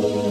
That's the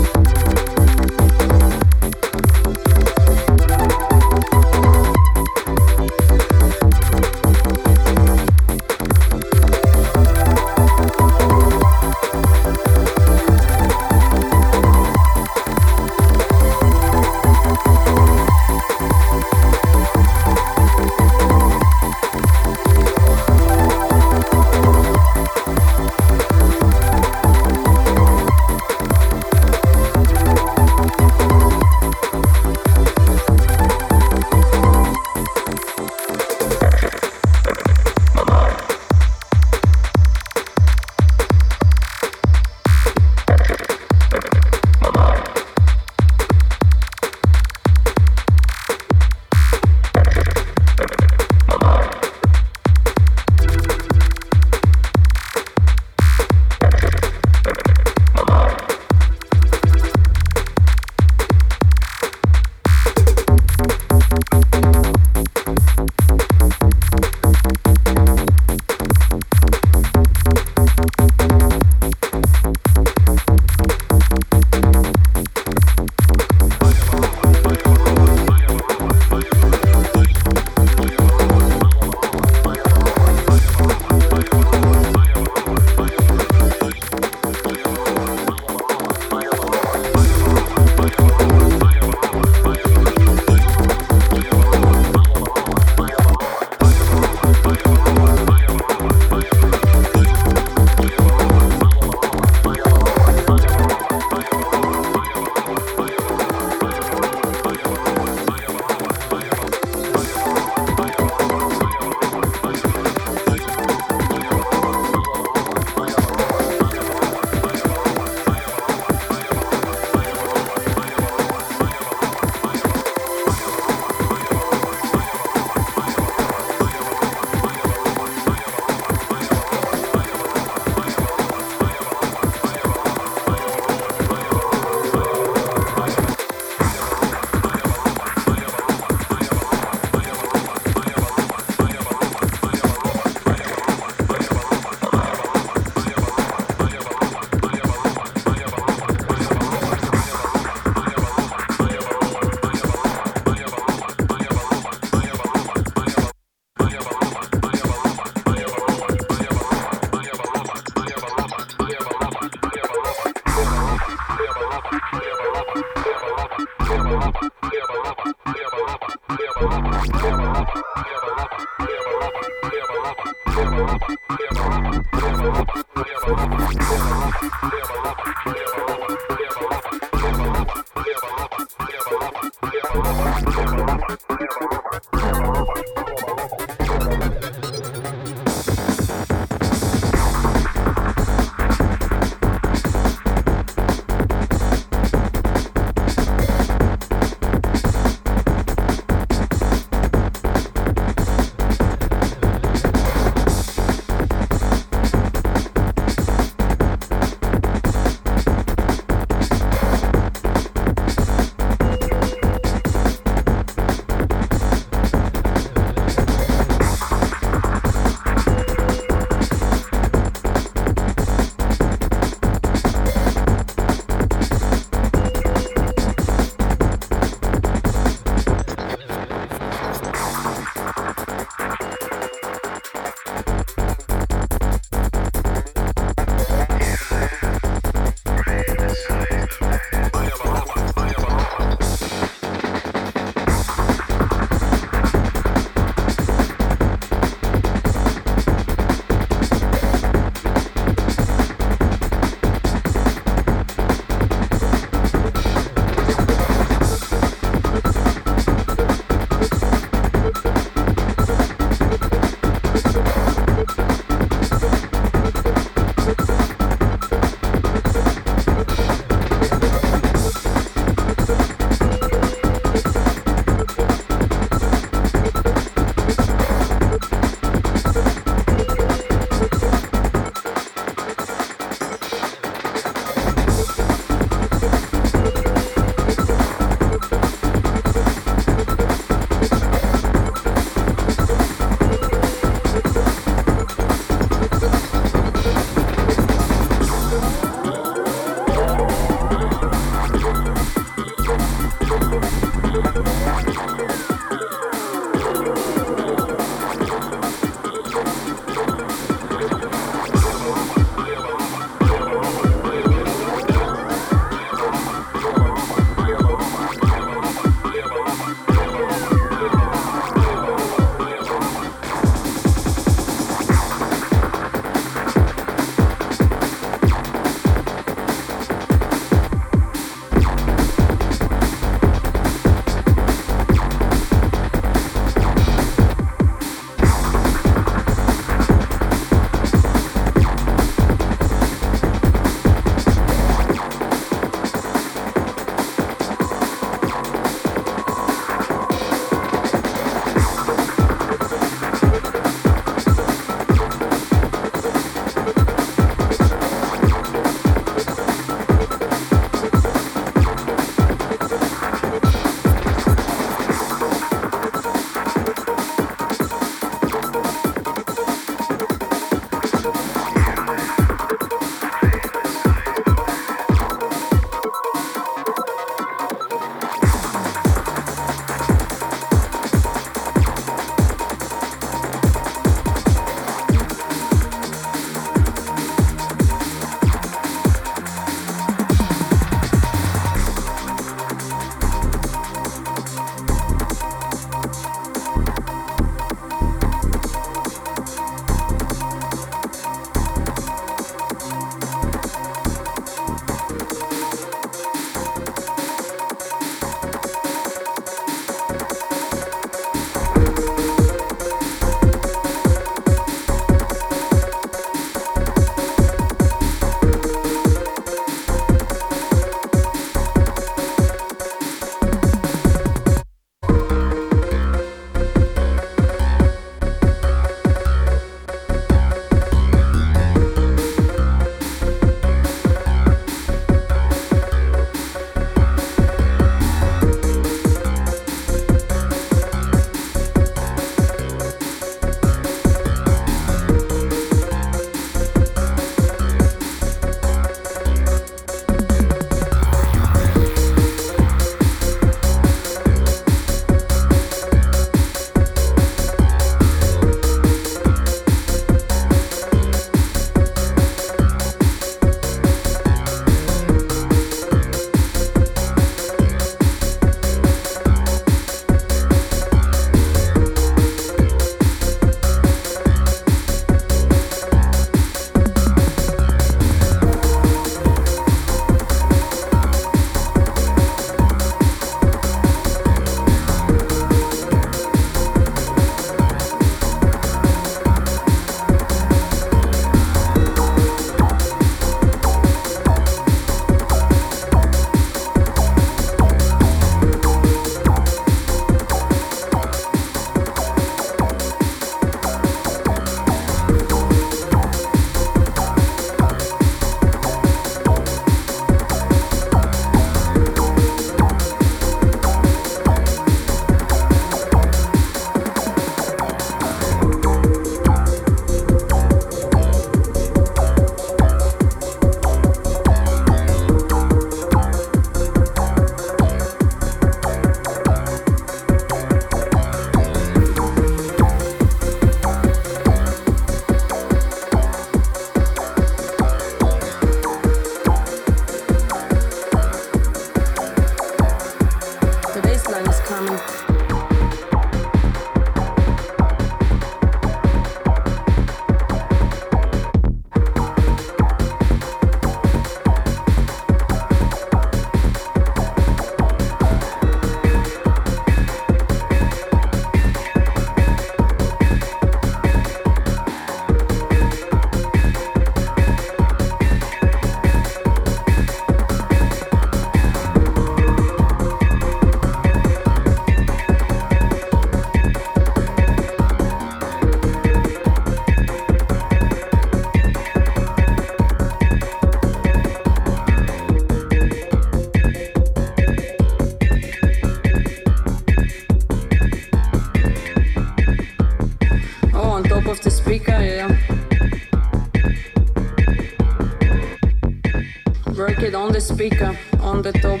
on the speaker, on the top.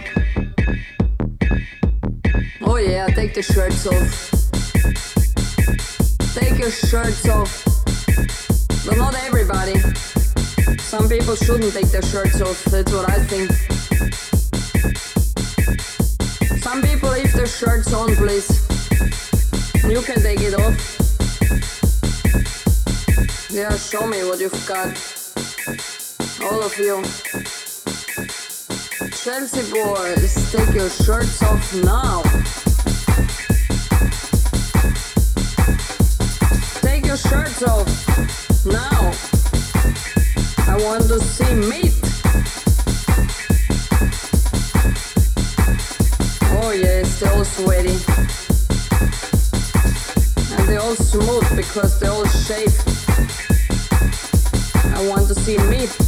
Oh yeah, take the shirts off. Take your shirts off. But not everybody. Some people shouldn't take their shirts off, that's what I think. Some people leave their shirts on, please. You can take it off. Yeah, show me what you've got. All of you. Chelsea boys, take your shirts off now. Take your shirts off now. I want to see meat. Oh yes, they're all sweaty. And they're all smooth because they're all shaved. I want to see meat.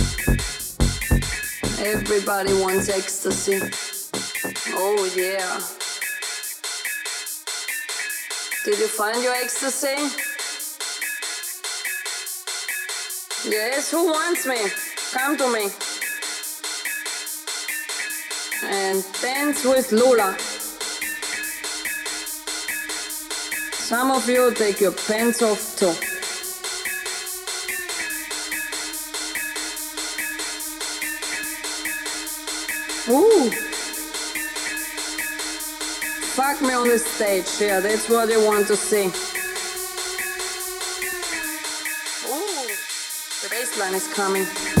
Everybody wants ecstasy. Oh yeah. Did you find your ecstasy? Yes, who wants me? Come to me. And dance with Lula. Some of you take your pants off too. Ooh. Fuck me on the stage, yeah, that's what you want to see. Ooh, the bass line is coming.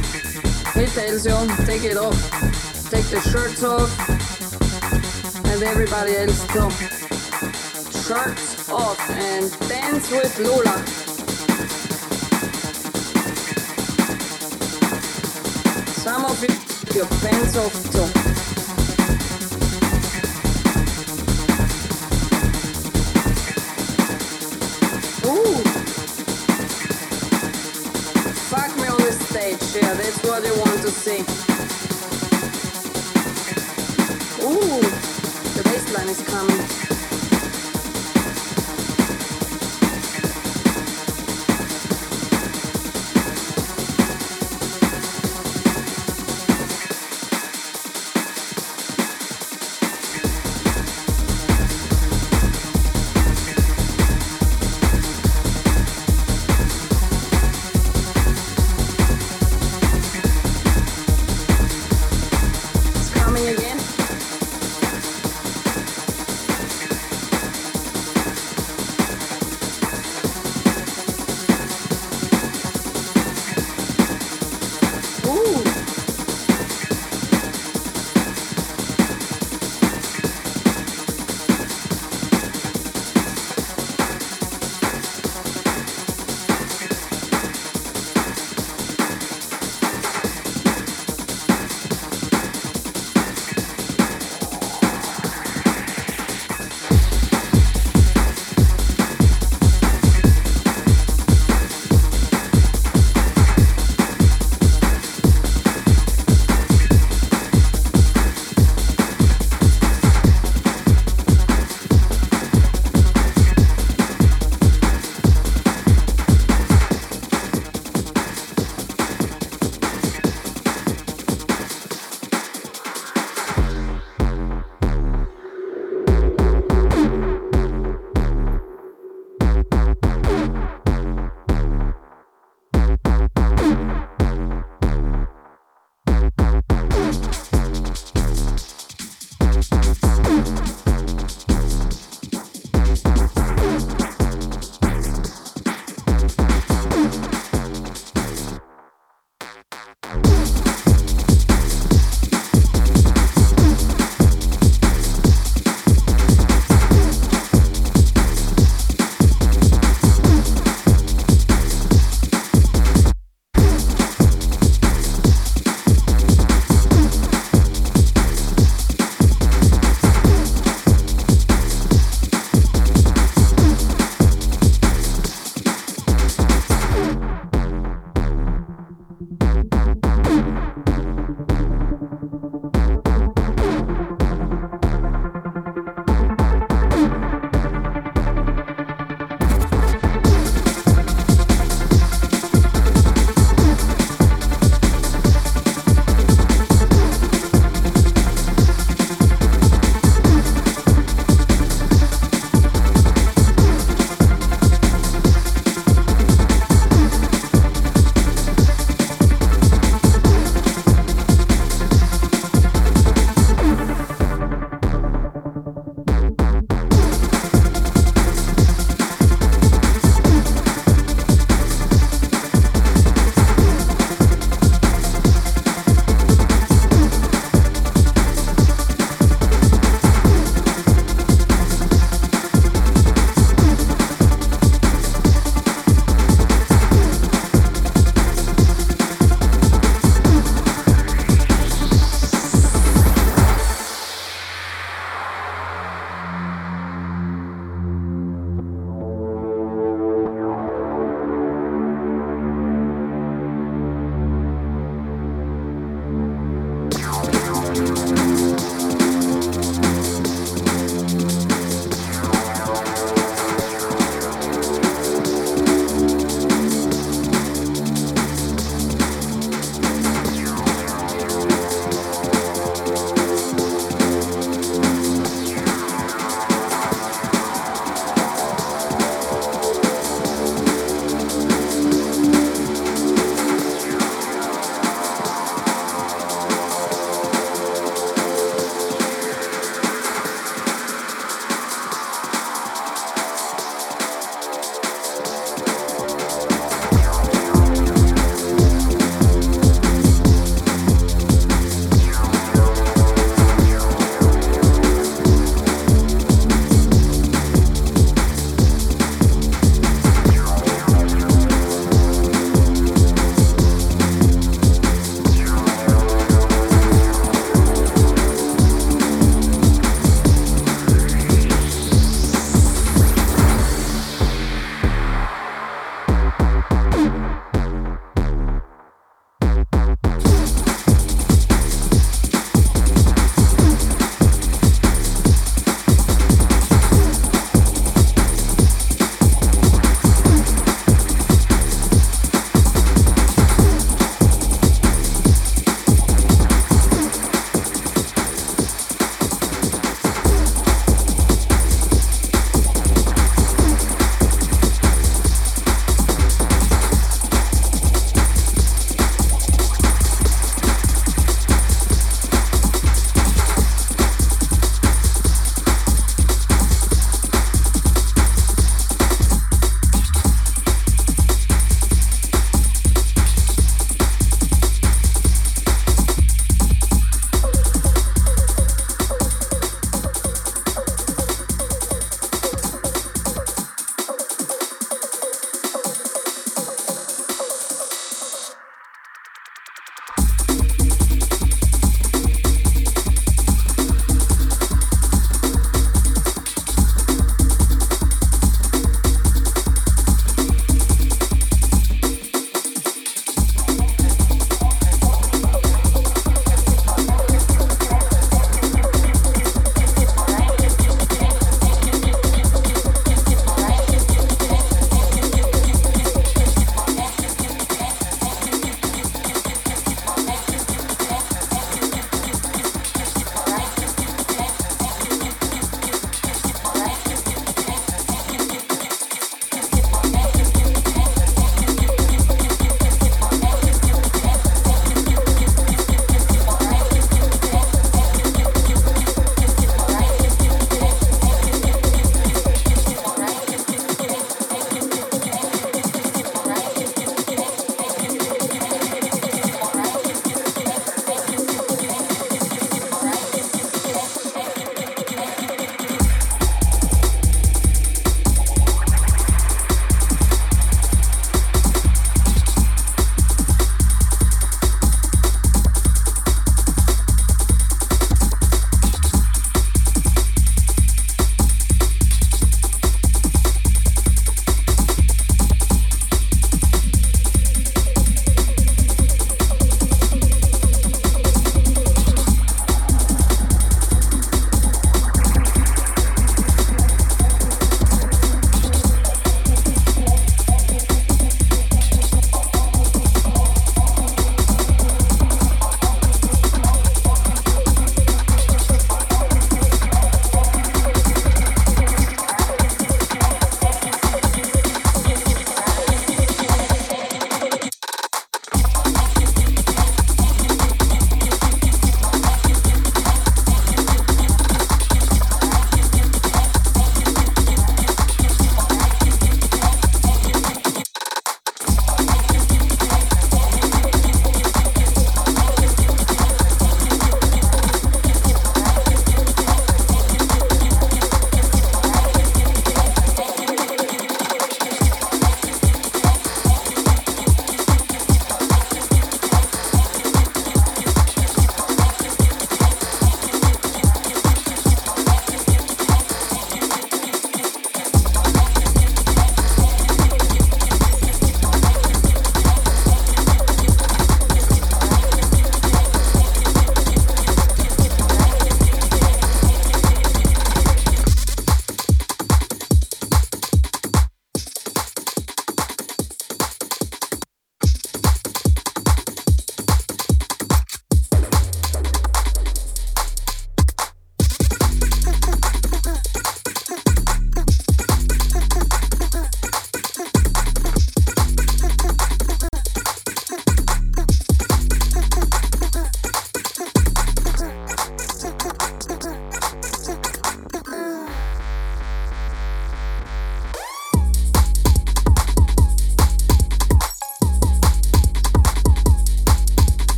Tells take it off. Take the shirts off. And everybody else too. shirts off and dance with Lula. Some of you, your pants off too. That's what you want to see. Ooh, the bass line is coming.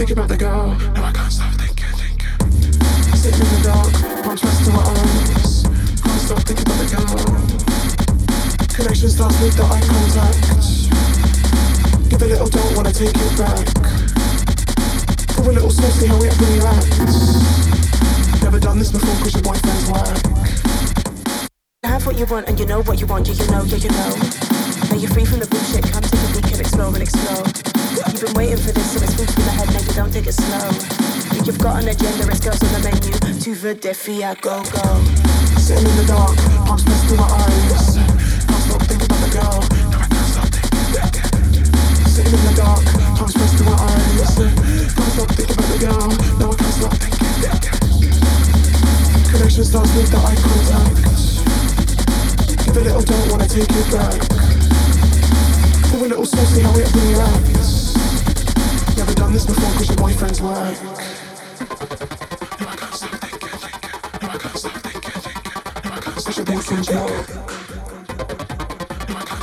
Thinking about the girl. No, I can't stop thinking, thinking. Sitting in the dark, palms pressed to my eyes. Can't stop thinking about the girl. Connection starts with the eye contact. Give a little, don't wanna take it back. Go a little slow, see how it reacts. Never done this before, cause your boyfriend's whack. Have what you want and you know what you want, yeah, you know, yeah, you know. Now you're free from the bullshit, come take a peek and explore and explore. Take it slow. You've got an agenda, it's girls on the menu. To the defia, go, go. Sitting in the dark, palms pressed to my eyes. Can't stop thinking about the girl. No, I can't stop thinking. Sitting in the dark, palms pressed to my eyes. Can't stop thinking about the girl. No, I can't stop thinking. Connection starts with the eye contact. Give a little, don't wanna take it back. Go a little see how it reacts. Never done this before, cause your boyfriend's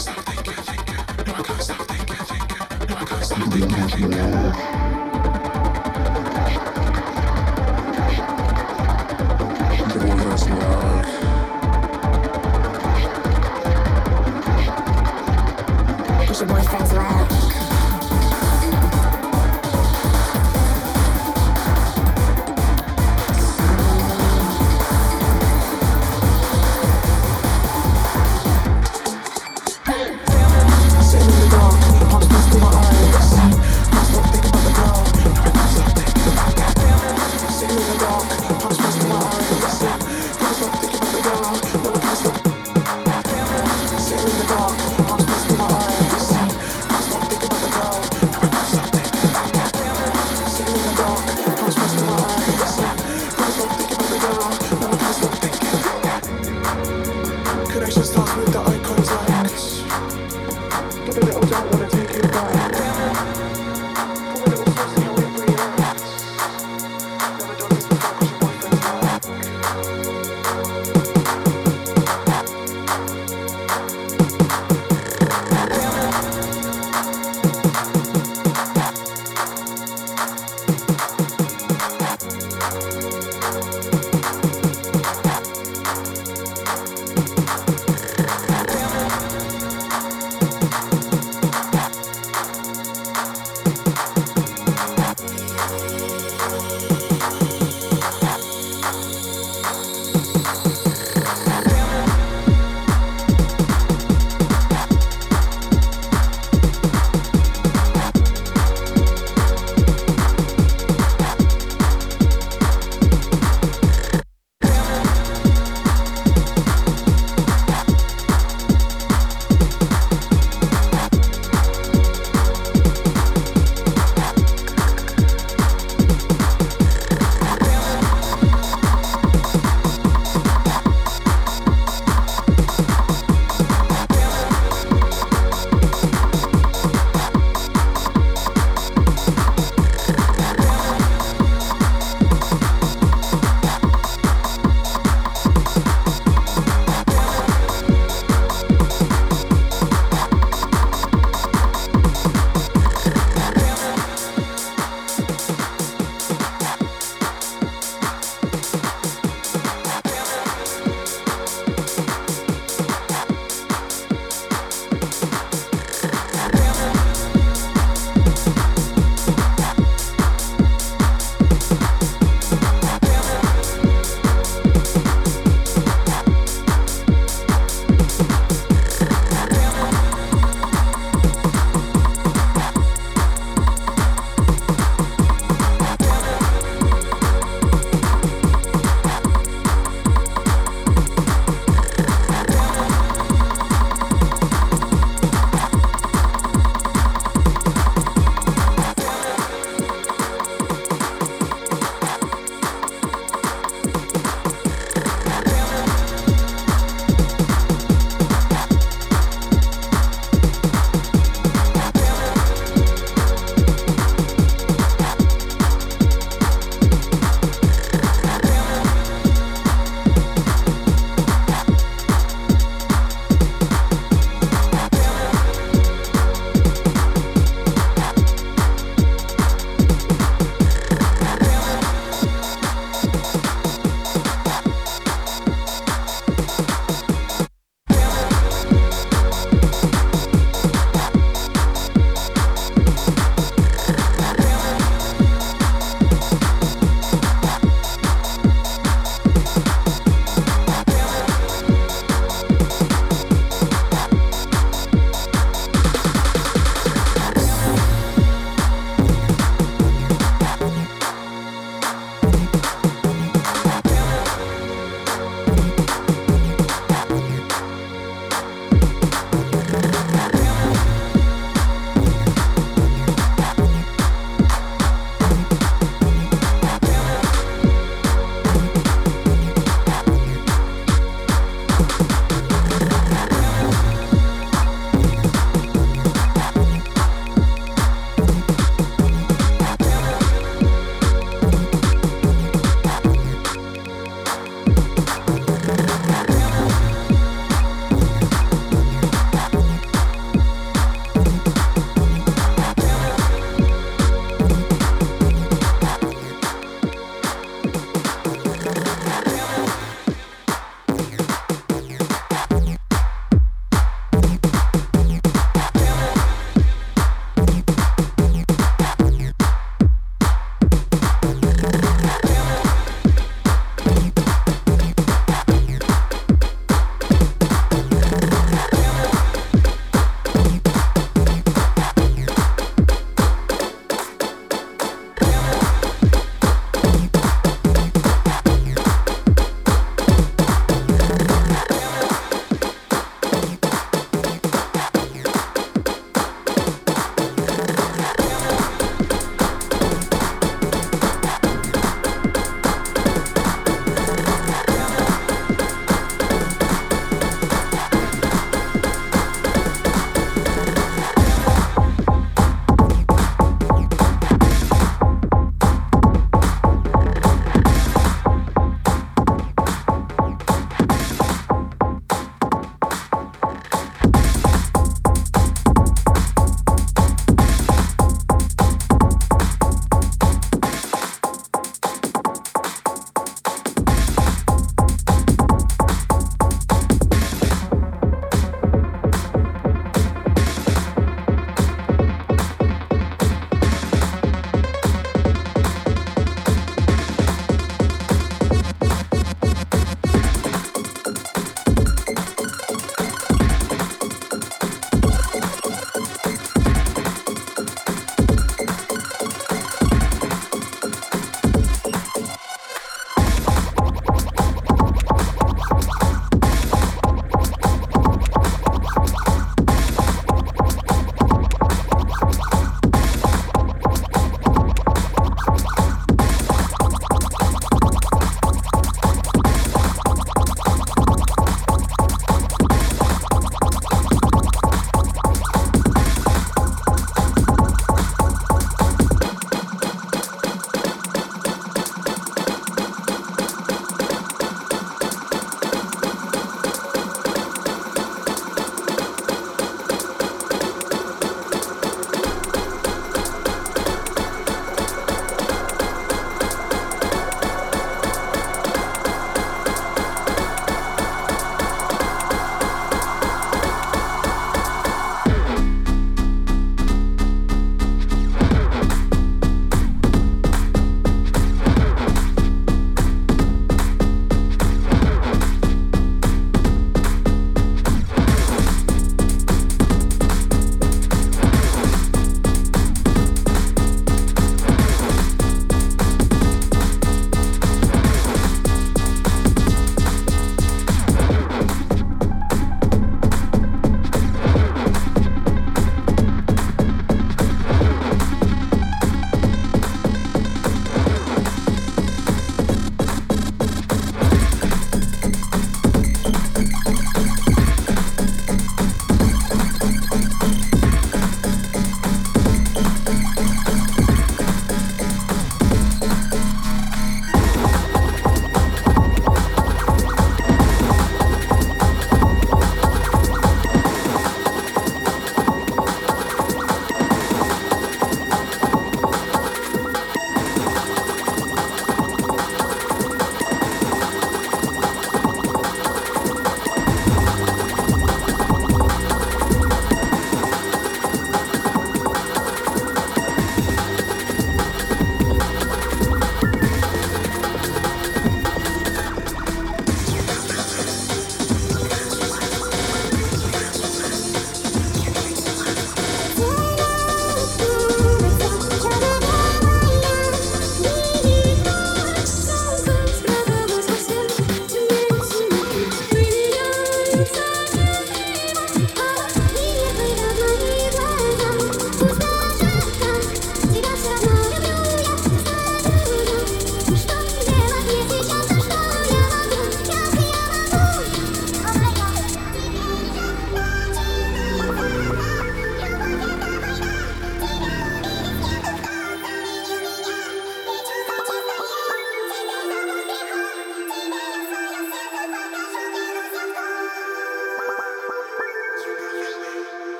stop thinking, thinking. No, I can't stop thinking, thinking. No, I can't stop thinking, thinking.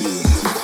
Yeah.